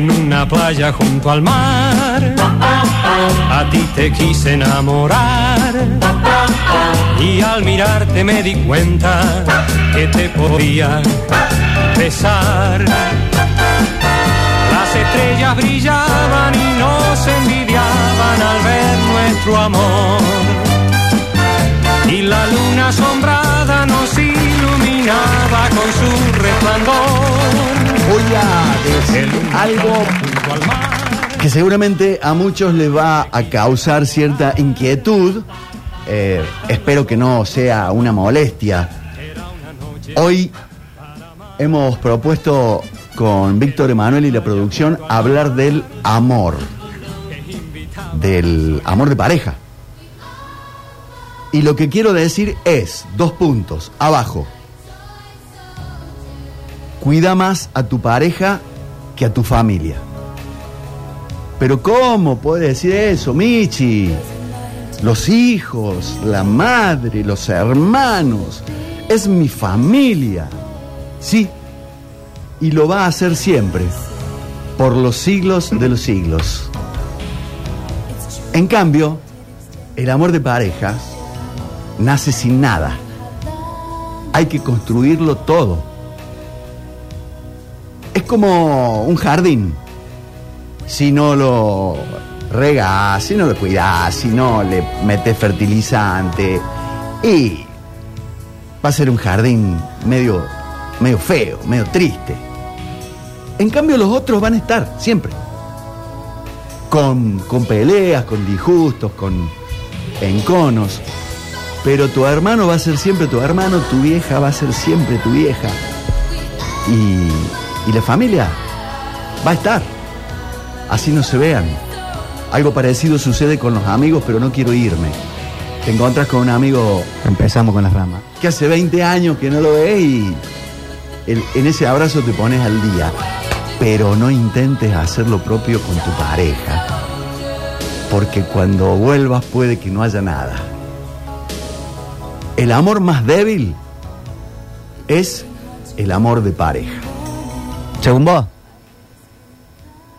en una playa junto al mar. A ti te quise enamorar y al mirarte me di cuenta que te podía besar. Las estrellas brillaban y nos envidiaban al ver nuestro amor. Y la luna asombrada nos iluminaba con su resplandor. Voy a decir algo que seguramente a muchos les va a causar cierta inquietud. Eh, espero que no sea una molestia. Hoy hemos propuesto con Víctor Emanuel y la producción hablar del amor. Del amor de pareja. Y lo que quiero decir es, dos puntos, abajo. Cuida más a tu pareja que a tu familia. Pero ¿cómo puede decir eso, Michi? Los hijos, la madre, los hermanos, es mi familia. Sí, y lo va a hacer siempre, por los siglos de los siglos. En cambio, el amor de pareja nace sin nada. Hay que construirlo todo. Como un jardín. Si no lo regás, si no lo cuidás, si no le metes fertilizante, y va a ser un jardín medio, medio feo, medio triste. En cambio, los otros van a estar siempre. Con, con peleas, con disgustos, con enconos. Pero tu hermano va a ser siempre tu hermano, tu vieja va a ser siempre tu vieja. Y, y la familia va a estar. Así no se vean. Algo parecido sucede con los amigos, pero no quiero irme. Te encuentras con un amigo Empezamos con las ramas. que hace 20 años que no lo ves y el- en ese abrazo te pones al día. Pero no intentes hacer lo propio con tu pareja, porque cuando vuelvas puede que no haya nada. El amor más débil es el amor de pareja. Según vos.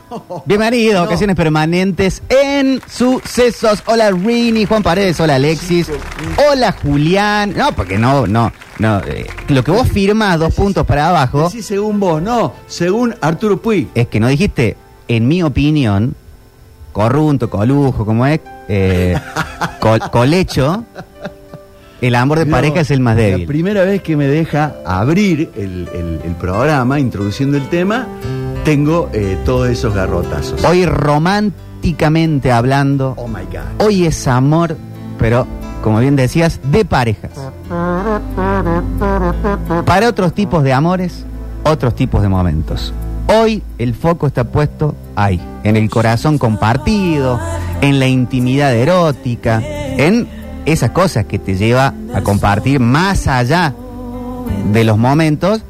Bienvenido Ocasiones Permanentes en Sucesos. Hola Rini, Juan Paredes, hola Alexis, hola Julián. No, porque no, no, no. eh, lo que vos firmas dos puntos para abajo Sí, según vos, no, según Arturo Puig. es que no dijiste, en mi opinión, corrunto, colujo, como es, eh, col- colecho, el amor de No, pareja es el más La débil. primera vez que me deja abrir el, el- el programa, introduciendo el tema, tengo eh, todos esos garrotazos. Hoy románticamente hablando, Oh my God. Hoy es amor, pero como bien decías, de parejas. Para otros tipos de amores, otros tipos de momentos. Hoy el foco está puesto ahí, en el corazón compartido, en la intimidad erótica, en esas cosas que te lleva a compartir más allá de los momentos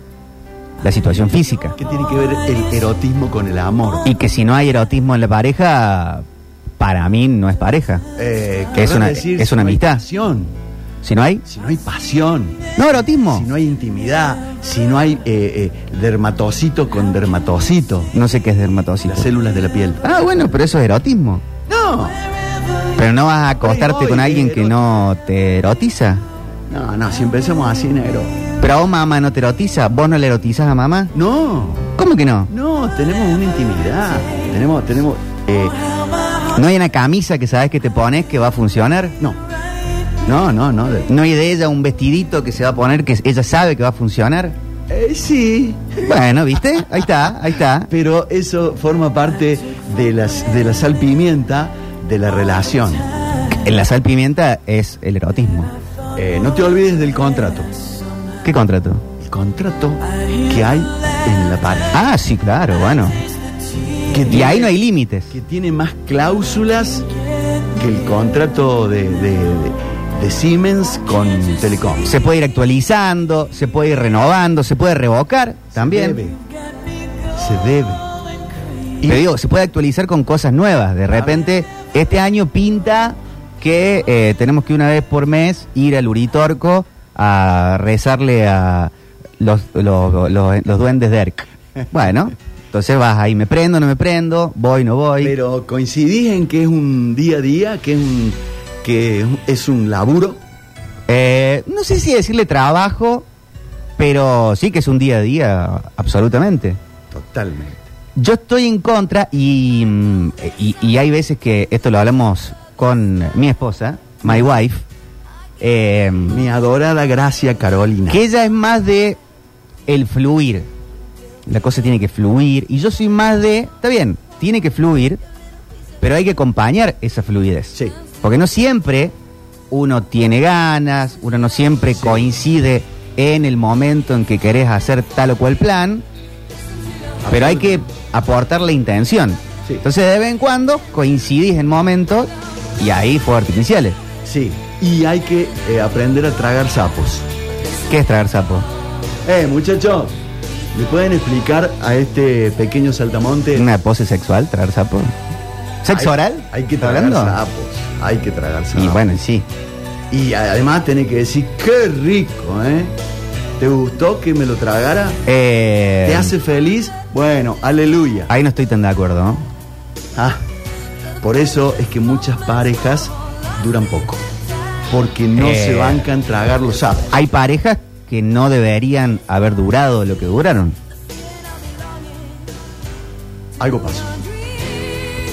la situación física. ¿Qué tiene que ver el erotismo con el amor? Y que si no hay erotismo en la pareja, para mí no es pareja. Eh, Que es una- decir, es si una no amistad. pasión, Si no hay, si no hay pasión, no erotismo. si no hay intimidad, si no hay eh, eh, dermatocito con dermatocito, No sé qué es dermatocito. las células de la piel. Ah, bueno, pero eso es erotismo. No, Pero no vas a acostarte con alguien eh, que no te erotiza. no, no, si empezamos así, negro. Pero a vos mamá no te erotiza. ¿Vos no le erotizas a mamá? No, ¿Cómo que no? no, tenemos una intimidad. Tenemos, tenemos. eh, ¿No hay una camisa que sabes que te pones que va a funcionar? no, no, no, no. de- ¿No hay de ella un vestidito que se va a poner que ella sabe que va a funcionar? eh, sí, Bueno, ¿viste? Ahí está, ahí está. pero eso forma parte de, las, de la sal pimienta de la relación. En la sal pimienta es el erotismo. Eh, no te olvides del contrato. ¿Qué contrato? El contrato que hay en la pareja. Ah, sí, claro, bueno. Que Y tiene- ahí no hay límites. Que tiene más cláusulas que el contrato de, de- de- de Siemens con Telecom. Se puede ir actualizando, se puede ir renovando, se puede revocar también. Debe. Se debe. Y- Te digo, se puede actualizar con cosas nuevas. De repente, este año pinta que eh, tenemos que una vez por mes ir al Uritorco a rezarle a los, los, los- los duendes de Erk. Bueno, Entonces vas ahí, me prendo, no me prendo, voy, no voy. Pero coincidís en que es un día a día, que es un, que es un laburo. Eh, no sé si decirle trabajo, pero sí que es un día a día, absolutamente. Totalmente. Yo estoy en contra y, mm, y, y hay veces que esto lo hablamos con mi esposa, my wife, eh, Mi adorada Gracia Carolina. que ella es más de el fluir. La cosa tiene que fluir y yo soy más de, está bien, tiene que fluir, pero hay que acompañar esa fluidez. Sí. Porque no siempre uno tiene ganas, uno no siempre coincide en el momento en que querés hacer tal o cual plan, pero hay que aportar la intención. Sí. Entonces de vez en cuando coincidís en momentos y ahí fuegos artificiales. Sí. Y hay que eh, aprender a tragar sapos. ¿Qué es traer sapo? Eh, muchachos, ¿le pueden explicar a este pequeño saltamonte? ¿Una pose sexual, traer sapo? ¿Sexo Hay- oral? Hay que ¿Está tragar hablando? sapos. Hay que tragar sapos. Y bueno, sí. Y además tenés que decir, qué rico, ¿eh? ¿Te gustó que me lo tragara? Eh, ¿Te hace feliz? Bueno, aleluya. Ahí no estoy tan de acuerdo. ¿no? Ah, por eso es que muchas parejas duran poco. Porque no Eh. se bancan tragar los sapos. Hay parejas que no deberían haber durado lo que duraron. Algo pasó.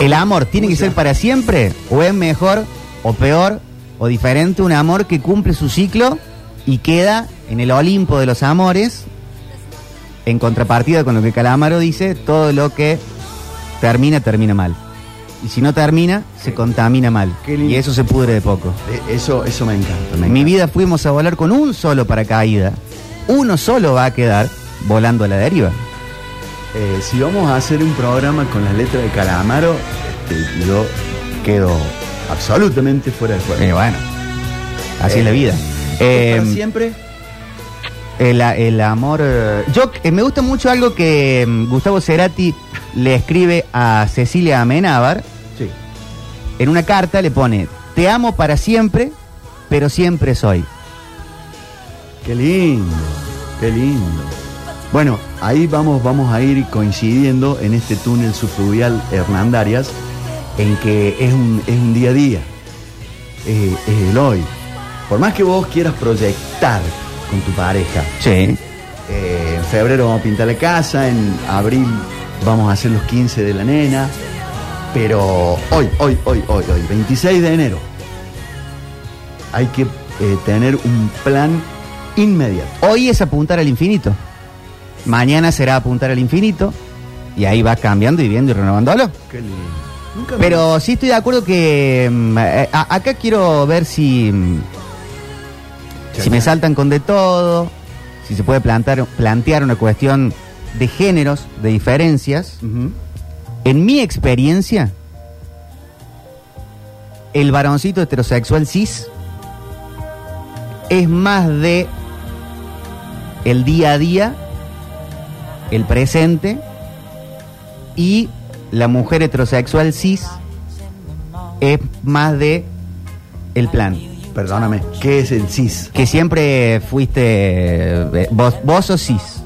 ¿El amor tiene que ¿Cómo se ser para siempre? ¿O es mejor, o peor, o diferente un amor que cumple su ciclo y queda en el Olimpo de los amores? En contrapartida con lo que Calamaro dice, todo lo que termina, termina mal. Y si no termina, se contamina mal. Y eso se pudre de poco. Eh, Eso, eso me encanta. me En mi vida fuimos a volar con un solo paracaídas. Uno solo va a quedar volando a la deriva. Eh, si vamos a hacer un programa con las letras de Calamaro, este, yo quedo absolutamente fuera de juego. Eh, bueno, así Eh, es la vida. Eh, ¿Para siempre? El, el amor. eh, Yo eh, me gusta mucho algo que mm, Gustavo Cerati le escribe a Cecilia Amenábar. Sí. En una carta le pone: Te amo para siempre, pero siempre soy. Qué lindo, qué lindo. Bueno, ahí vamos, vamos a ir coincidiendo en este túnel subfluvial Hernandarias, en que es un, es un día a día, eh, es el hoy. Por más que vos quieras proyectar con tu pareja, Sí. eh, en febrero vamos a pintar la casa, en abril vamos a hacer los 15 de la nena, pero hoy, hoy, hoy, hoy, hoy, 26 de enero, hay que eh, tener un plan inmediato. Hoy es apuntar al infinito. Mañana será apuntar al infinito. Y ahí va cambiando y viendo y renovándolo. Qué lindo. Nunca Pero sí estoy de acuerdo que mm, eh, a- acá quiero ver si, mm, si me saltan con de todo, si se puede plantar, plantear una cuestión de géneros, de diferencias. En mi experiencia, el varoncito heterosexual cis es más de el día a día, el presente, y la mujer heterosexual cis es más de el plan. Perdóname, ¿qué es el cis? Que siempre fuiste, eh, vos, vos sos cis,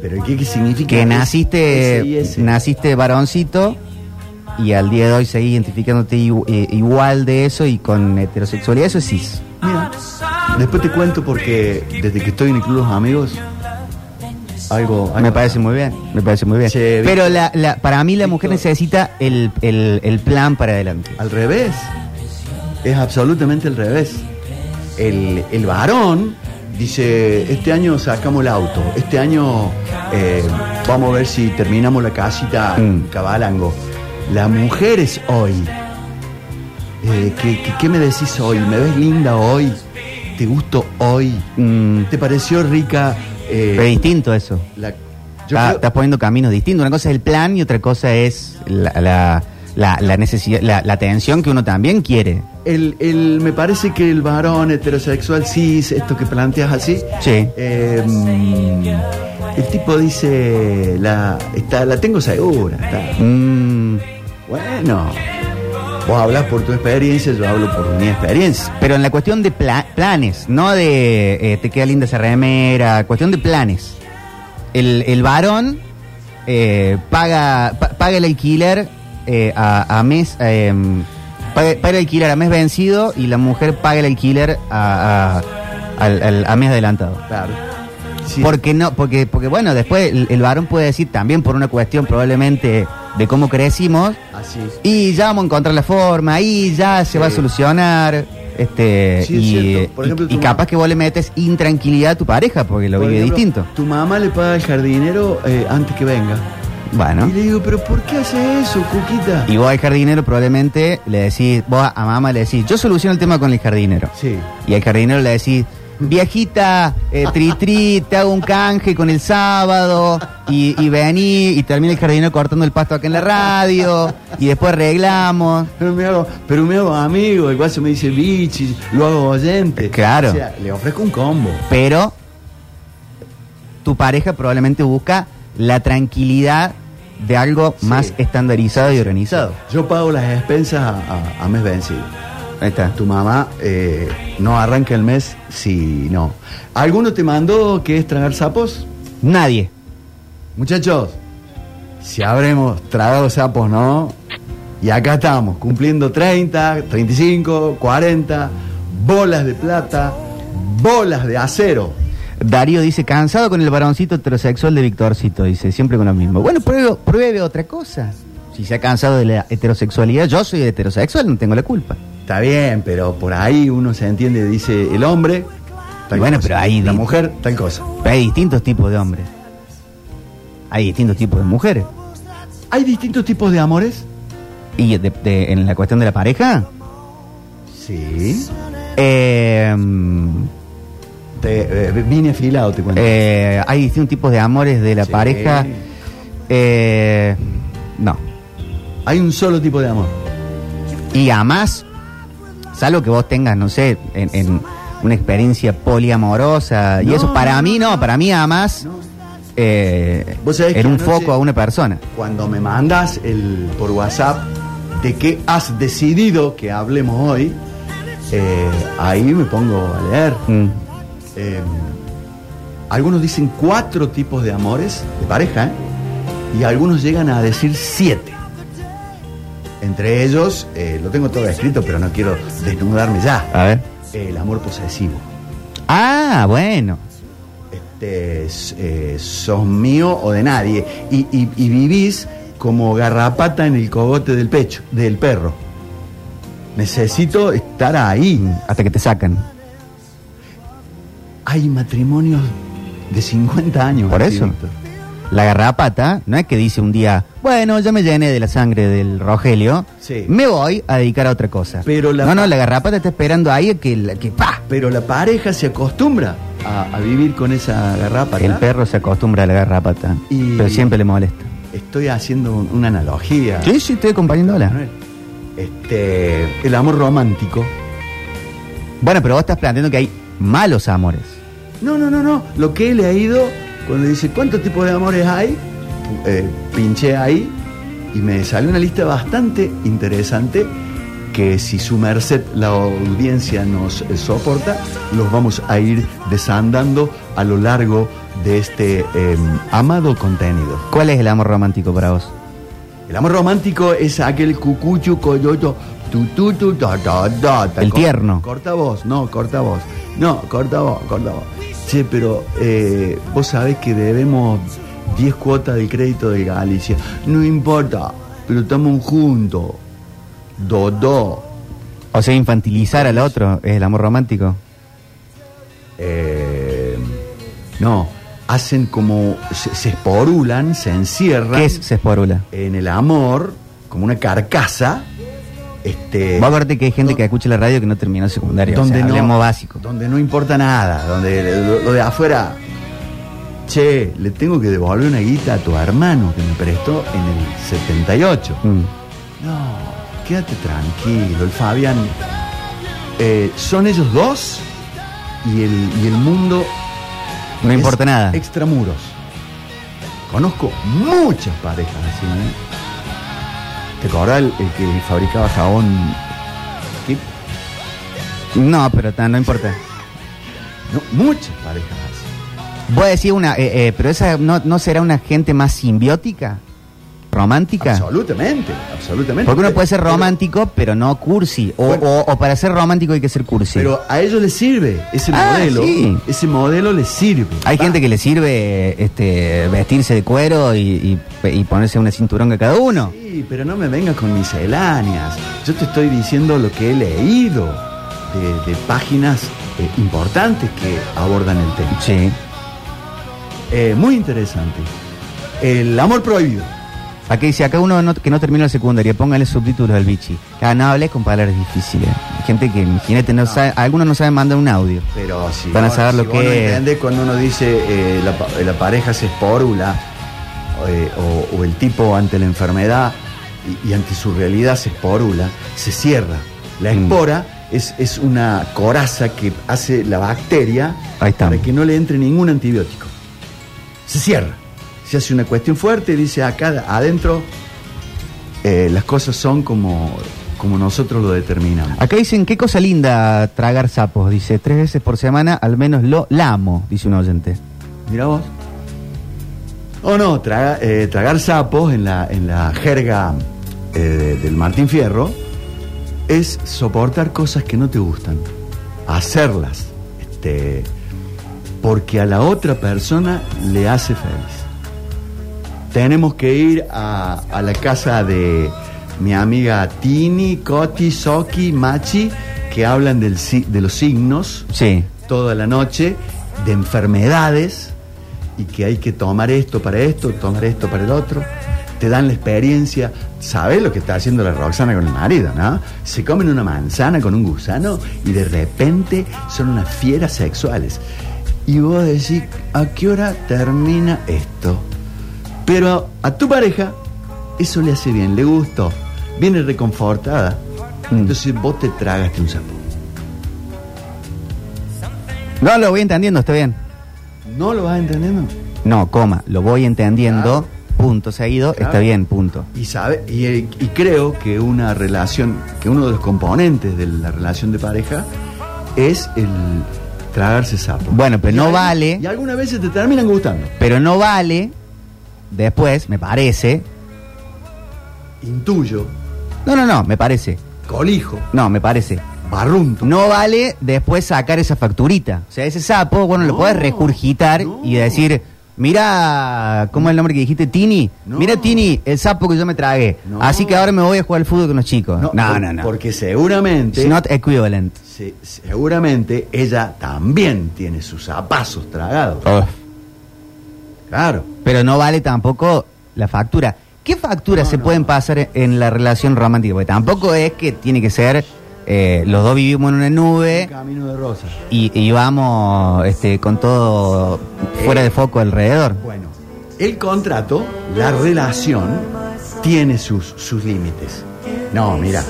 ¿Pero qué, qué significa? que naciste, ese y ese? naciste varoncito y al día de hoy seguís identificándote eh, igual de eso y con heterosexualidad, eso es cis. Mira, después te cuento porque desde que estoy en el Club Los Amigos, algo... algo- Me parece muy bien, me parece muy bien. Pero la, la- para mí la mujer necesita el, el- el plan para adelante. Al revés. Es absolutamente al revés. El, el varón dice, este año sacamos el auto, este año eh, vamos a ver si terminamos la casita en Mm. Cabalango. La mujer es hoy. Eh, ¿qué, qué, qué me decís hoy? ¿Me ves linda hoy? ¿Te gusto hoy? Mm, ¿Te pareció rica? eh, es distinto eso. la- yo Está- creo- Estás poniendo caminos distintos. Una cosa es el plan y otra cosa es la, la, la- la necesidad, la, la atención que uno también quiere. El, el- me parece que el varón heterosexual cis, esto que planteas así, Sí. eh, mm, el tipo dice, la, está, la tengo segura. está- Mm, bueno, vos hablas por tu experiencia, yo hablo por mi experiencia. pero en la cuestión de pla- planes, no de eh, te queda linda esa remera, cuestión de planes. El, el varón eh, paga, pa- paga el alquiler eh, a, a mes, eh, el alquiler a mes vencido y la mujer paga el alquiler a, a- al- al- a mes adelantado. Claro. Sí. Porque no, porque, porque bueno, después el, el varón puede decir también por una cuestión probablemente de cómo crecimos, Así. y ya vamos a encontrar la forma, y ya se Sí. va a solucionar. Este, Sí, es y. Por y- ejemplo, y tu capaz que vos le metes intranquilidad a tu pareja porque lo Por vive ejemplo, distinto. Tu mamá le paga el jardinero eh, antes que venga. Bueno. Y le digo, ¿pero por qué hace eso, Cuquita? Y vos al jardinero probablemente le decís, vos a mamá le decís, yo soluciono el tema con el jardinero. Sí. Y al jardinero le decís, viejita, eh, tri tri, te hago un canje con el sábado y, y vení y termina el jardinero cortando el pasto acá en la radio y después arreglamos. Pero me hago, pero me hago amigo, el guaso me dice bichi, lo hago oyente. Claro. O sea, le ofrezco un combo. Pero tu pareja probablemente busca la tranquilidad de algo Sí. más estandarizado y organizado. Yo pago las expensas a, a- a mes vencido. Ahí está. Tu mamá eh, no arranca el mes si no. ¿Alguno te mandó que es tragar sapos? Nadie. Muchachos, si habremos tragado sapos, ¿no? Y acá estamos, cumpliendo 30, 35, 40, bolas de plata, bolas de acero. Darío dice, cansado con el varoncito heterosexual de Victorcito, dice, siempre con lo mismo. Bueno, pruebe, pruebe otra cosa. Si se ha cansado de la heterosexualidad, yo soy heterosexual, no tengo la culpa. Está bien, pero por ahí uno se entiende, dice el hombre. tal Bueno, cosa, pero ahí La mujer, tal cosa. Pero hay distintos tipos de hombres. Hay distintos tipos de mujeres. ¿Hay distintos tipos de amores? Y de- de- en la cuestión de la pareja, Sí. eh, Te, eh, vine afilado, te cuento. eh, hay distintos tipos de amores de la Sí. pareja. Eh, no. Hay un solo tipo de amor. Y además, salvo que vos tengas, no sé, en, en una experiencia poliamorosa. y No, eso para no, mí no, para mí además No. eh, Vos sabés un anoche- foco a una persona. Cuando me mandas el, por WhatsApp de qué has decidido que hablemos hoy, eh, ahí me pongo a leer. Mm. Eh, algunos dicen cuatro tipos de amores de pareja, y algunos llegan a decir siete. Entre ellos, eh, lo tengo todo escrito, pero no quiero desnudarme ya. A ver. El amor posesivo. Ah, bueno. Este, eh, sos mío o de nadie. Y, y- y vivís como garrapata en el cogote del pecho, del perro. Necesito estar ahí. Hasta que te sacan. Hay matrimonios de 50 años. Por eso. Víctor. La garrapata no es que dice un día, bueno, ya me llené de la sangre del Rogelio, Sí. me voy a dedicar a otra cosa. Pero la- No, no, la garrapata está esperando ahí a que, que ¡pa! Pero la pareja se acostumbra a, a vivir con esa garrapata. El perro se acostumbra a la garrapata, Y- pero siempre le molesta. Estoy haciendo un- una analogía. Sí, sí, estoy acompañándola. Manuel. Este, el amor romántico. Bueno, pero vos estás planteando que hay malos amores. No, no, no, no. Lo que he leído, cuando dice cuántos tipos de amores hay, eh, pinché ahí y me salió una lista bastante interesante que si su merced, la audiencia nos eh, soporta, los vamos a ir desandando a lo largo de este eh, amado contenido. ¿Cuál es el amor romántico para vos? El amor romántico es aquel cucuchu coyoyo tu tu tu ta ta ta. El tierno. Corta voz, no, corta voz. No, corta voz, corta voz. Che, pero eh, vos sabés que debemos 10 cuotas del crédito de Galicia. No importa, pero estamos juntos. Do, do. O sea, infantilizar al otro es el amor romántico. Eh, no, hacen como. Se, se esporulan, se encierran ¿Qué es Sesporula? en el amor, como una carcasa. Este, Vos acordate que hay gente que escucha la radio que no terminó secundaria. donde o sea, no, básico. Donde no importa nada, donde lo, lo de afuera, che, le tengo que devolver una guita a tu hermano que me prestó en el 78. Mm. No, quédate tranquilo, el Fabián. eh, son ellos dos y el, y el mundo. No importa nada. Extramuros. Conozco muchas parejas así, ¿eh? ¿Te acordás el, que fabricaba jabón? ¿Qué? No, pero ta, no importa. Muchas parejas. Voy a decir una, eh, eh, pero esa no, no será una gente más simbiótica, romántica. Absolutamente, absolutamente. Porque uno puede ser romántico, pero no cursi. O, Bueno. o- o para ser romántico hay que ser cursi. Pero a ellos les sirve ese Ah, modelo. sí. Ese modelo les sirve. hay gente que le sirve este, vestirse de cuero y, y- y ponerse una cinturón a cada uno. Sí, pero no me vengas con misceláneas. Yo te estoy diciendo lo que he leído de, de páginas eh, importantes que abordan el tema. Sí. Eh, muy interesante. El amor prohibido. Aquí dice, acá uno no- que no termina la secundaria, póngale subtítulos al bichi. Ah, no hables con palabras difíciles. Gente que, imagínate, no sabe, algunos no saben mandar un audio. Pero si Van a saber si lo que no es. entendés cuando uno dice eh, la, pa- la pareja se esporula eh, o, o el tipo ante la enfermedad y, y ante su realidad se esporula, se cierra. La Mm. espora es, es una coraza que hace la bacteria para que no le entre ningún antibiótico. Se cierra. Se hace una cuestión fuerte, dice acá adentro eh, las cosas son como, como nosotros lo determinamos. Acá dicen, qué cosa linda tragar sapos. Dice, tres veces por semana al menos lo lamo, dice un oyente. Mira vos. O no, traga- eh, tragar sapos en la, en la jerga eh, del Martín Fierro es soportar cosas que no te gustan, hacerlas, este, porque a la otra persona le hace feliz. Tenemos que ir a, a la casa de mi amiga Tini, Coti, Soki, Machi, que hablan del, de los signos Sí. toda la noche de enfermedades y que hay que tomar esto para esto, tomar esto para el otro. Te dan la experiencia. ¿Sabes lo que está haciendo la Roxana con el marido, no? Se comen una manzana con un gusano y de repente son unas fieras sexuales. Y vos decís, ¿a qué hora termina esto? Pero a tu pareja eso le hace bien, le gustó, viene reconfortada. Mm. Entonces vos te tragaste un sapo. No, lo voy entendiendo, está bien. ¿No lo vas entendiendo? No, coma, lo voy entendiendo, Claro. punto seguido, Claro. está bien, punto. Y sabe, y, y creo que una relación, que uno de los componentes de la relación de pareja es el tragarse sapo. Bueno, pero Y no al- vale. Y algunas veces te terminan gustando. Pero no vale, después, me parece. Intuyo, No, no, no, me parece. colijo, No, me parece. barrunto. No vale después sacar esa facturita. O sea, ese sapo, bueno, lo No, puedes regurgitar no. y decir, mira, ¿cómo es el nombre que dijiste? Tini. No. Mira, Tini, el sapo que yo me tragué. No. Así que ahora me voy a jugar al fútbol con los chicos. No, no, por- no. Porque seguramente, It's not equivalent. se- seguramente ella también tiene sus zapazos tragados. Claro. Pero no vale tampoco la factura. ¿Qué facturas No, se no, pueden pasar en la relación romántica? Porque tampoco es que tiene que ser eh, los dos vivimos en una Un nube camino de rosas. y, y vamos este, con todo fuera de foco alrededor. Bueno, el contrato, la relación, tiene sus, sus límites. No, mira,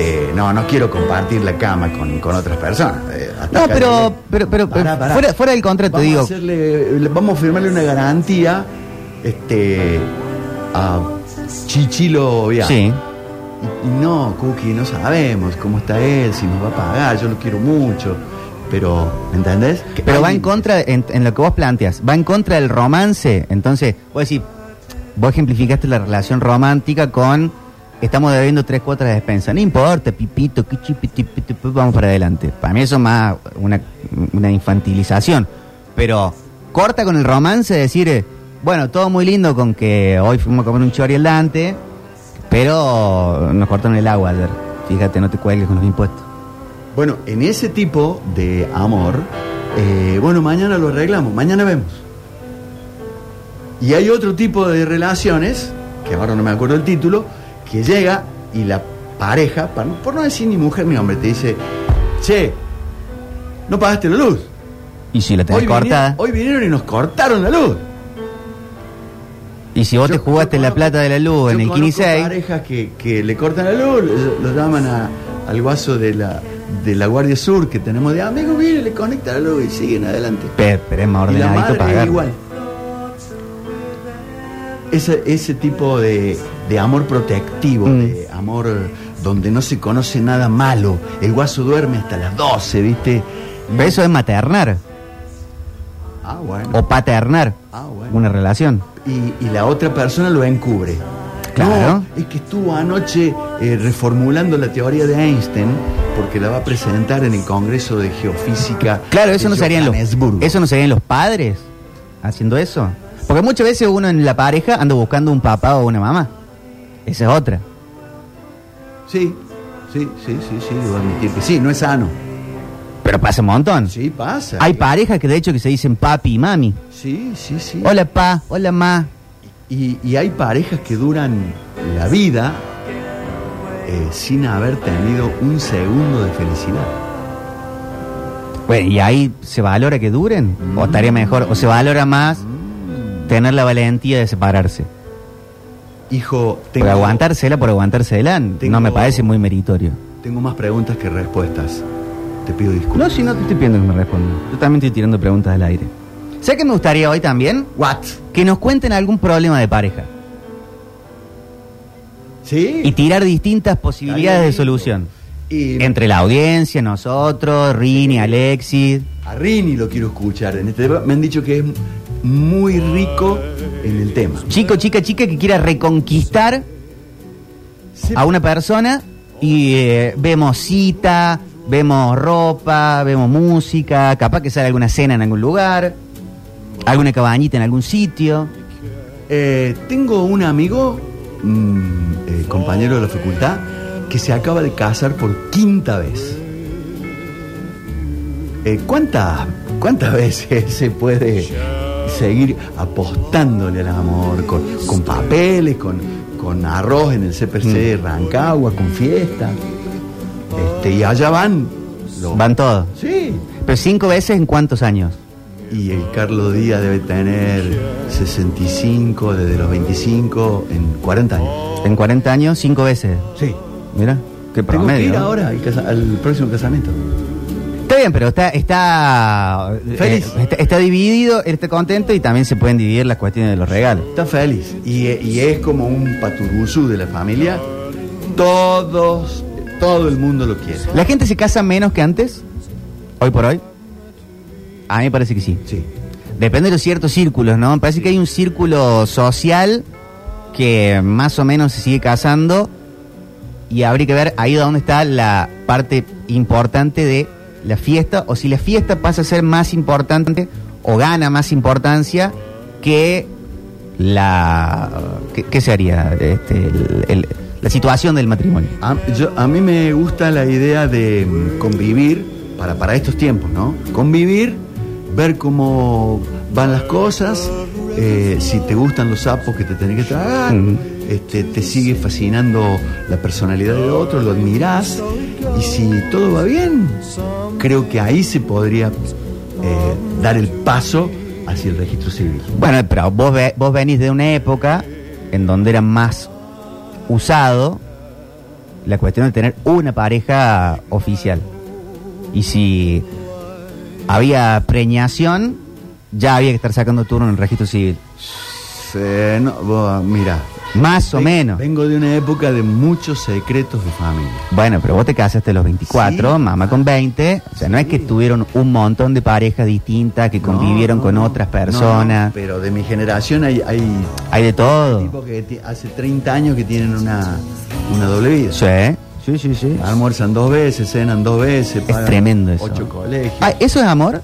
este, no, no quiero compartir la cama con, con otras personas. eh, No, pero, pero, pero, Pará, pará. Fuera, fuera del contrato, vamos digo. A hacerle, vamos a firmarle una garantía este, a Chichilo Vial. Sí. Y, y no, Cookie, no sabemos cómo está él, si nos va a pagar, yo lo quiero mucho. Pero, ¿me entendés? Que Pero hay va en contra, en, en lo que vos planteas, va en contra del romance. Entonces, vos decís, vos ejemplificaste la relación romántica con estamos debiendo tres cuotas de despensa. No importa, pipito, vamos para adelante. Para mí eso es más una, infantilización. Pero corta con el romance, decir, eh, bueno, todo muy lindo con que hoy fuimos a comer un chori al Dante, pero nos cortaron el agua ayer. Fíjate, no te cuelgues con los impuestos. Bueno, en ese tipo de amor, eh, bueno, mañana lo arreglamos, mañana vemos. Y hay otro tipo de relaciones, que ahora no me acuerdo el título, que llega y la pareja, pa- por no decir ni mujer ni hombre, te dice, che, no pagaste la luz. Y si la tenés Hoy cortada, vinieron, hoy vinieron y nos cortaron la luz. y si vos Yo- te jugaste la plata de la luz en el 15 parejas que, que le cortan la luz, lo, lo llaman a- al guaso de la, de la Guardia Sur que tenemos de amigos, mire, le conecta la luz y siguen adelante. Pero, pero es más Y la ordenadito madre pagar. es igual. Ese, ese tipo de, de amor protectivo, Mm. de amor donde no se conoce nada malo. El guaso duerme hasta las 12, ¿viste? Pero eso es maternar. Ah, bueno. o paternar Ah, bueno. una relación. y, y la otra persona lo encubre. Claro. No, es que estuvo anoche eh, reformulando la teoría de Einstein porque la va a presentar en el Congreso de Geofísica. Claro, eso de no serían los eso no serían los padres haciendo eso. Porque muchas veces uno en la pareja anda buscando un papá o una mamá. Esa es otra. Sí, sí, sí, sí, sí, debo admitir que sí, no es sano. Pero pasa un montón. Sí, pasa. Hay parejas que de hecho que se dicen papi y mami. Sí, sí, sí. Hola pa, hola ma. Y, y hay parejas que duran la vida eh, sin haber tenido un segundo de felicidad. Bueno, y ahí se valora que duren. O estaría mejor. O se valora más tener la valentía de separarse. Hijo, tengo, Por aguantársela, por aguantársela. Tengo- No me parece muy meritorio. tengo más preguntas que respuestas. Te pido disculpas. No, si no te estoy pidiendo que me respondan. Yo también estoy tirando preguntas al aire. ¿Sabes qué me gustaría hoy también? ¿What? Que nos cuenten algún problema de pareja. ¿Sí? Y tirar distintas posibilidades de solución. Y Entre la audiencia, nosotros, Rini, Alexis. a Rini lo quiero escuchar en este. Me han dicho que es muy rico en el tema. Chico, chica, chica que quiera reconquistar a una persona y eh, vemos cita, vemos ropa, vemos música, capaz que sale alguna cena en algún lugar, alguna cabañita en algún sitio. Eh, tengo un amigo, mm, eh, compañero de la facultad, que se acaba de casar por quinta vez. Eh, ¿cuántas, ¿Cuántas veces se puede seguir apostándole al amor? Con, con papeles, con, con arroz en el CPC de Rancagua, con fiesta. Este, y allá van. los- Van todos. Sí. Pero cinco veces en cuántos años? Y el Carlos Díaz debe tener 65 desde los 25 en 40 años. En 40 años, cinco veces. Sí. Mira, qué Tengo que ir promedio. ahora al próximo casamiento. Bien, pero está está, Feliz. eh, está está dividido, está contento y también se pueden dividir las cuestiones de los regalos. Está feliz. Y, y es como un paturuzú de la familia. Todos, todo el mundo lo quiere. ¿La gente se casa menos que antes? Hoy por hoy. A mí me parece que sí. Sí. Depende de los ciertos círculos, ¿no? Me parece que hay un círculo social que más o menos se sigue casando y habría que ver ahí dónde está la parte importante de la fiesta o si la fiesta pasa a ser más importante o gana más importancia que la... ¿Qué, qué sería? Este, el- el- la situación del matrimonio. A, yo- a mí me gusta la idea de mm, convivir para, para estos tiempos, ¿no? Convivir, ver cómo van las cosas, eh, si te gustan los sapos que te tenés que tragar, este, te sigue fascinando la personalidad del otro, lo admirás, y si todo va bien, creo que ahí se podría eh, dar el paso hacia el registro civil. Bueno, pero vos, ve- vos venís de una época en donde era más usado la cuestión de tener una pareja oficial. Y si había preñación, ya había que estar sacando turno en el registro civil. Se- no, vos, mira, Más o menos. Vengo de una época de muchos secretos de familia. Bueno, pero vos te casaste a los 24, Sí. mamá con 20. O sea, no es que tuvieron un montón de parejas distintas que convivieron No, con otras personas. no, pero de mi generación hay, hay Hay de todo. tipos que hace 30 años que tienen una, una doble vida. Sí, sí, sí, sí. Almuerzan dos veces, cenan dos veces, pagan tremendo eso. ocho colegios. Ah, ¿Eso es amor?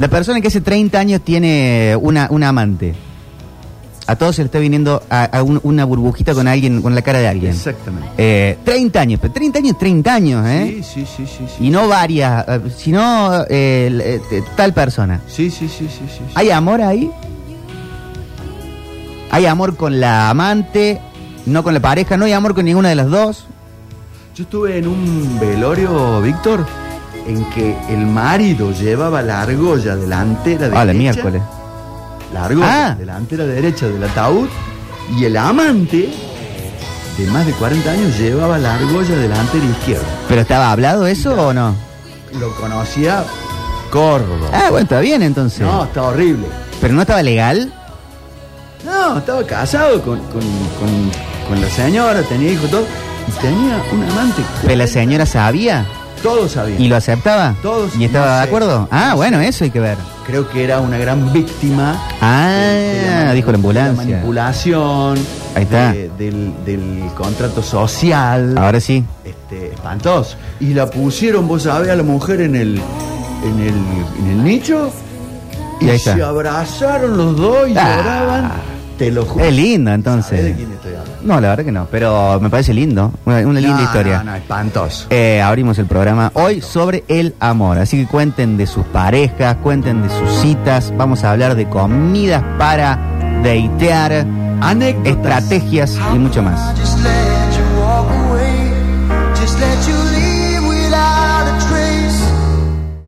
La persona que hace 30 años tiene una, una amante. A todos se le está viniendo a, a un- una burbujita con alguien, con la cara de alguien. Exactamente. Eh, 30 años, pero 30 años, 30 años, ¿eh? Sí, sí, sí, sí. Sí, Y no varias, eh, sino eh, tal persona. sí, sí, sí, sí, sí. ¿Hay amor ahí? ¿Hay amor con la amante? ¿No con la pareja? ¿No hay amor con ninguna de las dos? Yo estuve en un velorio, Víctor, en que el marido llevaba la argolla delantera derecha. Ah, la miércoles. La argolla Ah. delantera derecha del ataúd y el amante de más de 40 años llevaba la argolla delantera izquierda. ¿Pero estaba hablado eso o no? Lo conocía Córdoba. Ah, bueno, está bien entonces. No, está horrible. ¿Pero no estaba legal? No, estaba casado con, con- con- con la señora, tenía hijos, todo. Y tenía un amante. ¿Pero la señora sabía? Todos sabían. ¿Y lo aceptaba? Todos, ¿Y estaba no de acuerdo? Ah, no bueno, sé. eso hay que ver. Creo que era una gran víctima. Ah, de- de dijo la ambulancia. de manipulación. Ahí está. de- del, del contrato social. Ahora sí. Este, espantoso. Y la pusieron, vos sabés, a la mujer en el, en el, en el nicho. Y Y, ahí está. se abrazaron los dos y Ah. lloraban. Te lo juro. Es lindo, ¿Sabés entonces. de quién estoy hablando? No, la verdad que no, pero me parece lindo. Una, una linda historia. No, no, espantoso. Eh, abrimos el programa hoy sobre el amor. Así que cuenten de sus parejas, cuenten de sus citas. Vamos a hablar de comidas para deitear, Anécdotas. estrategias y mucho más.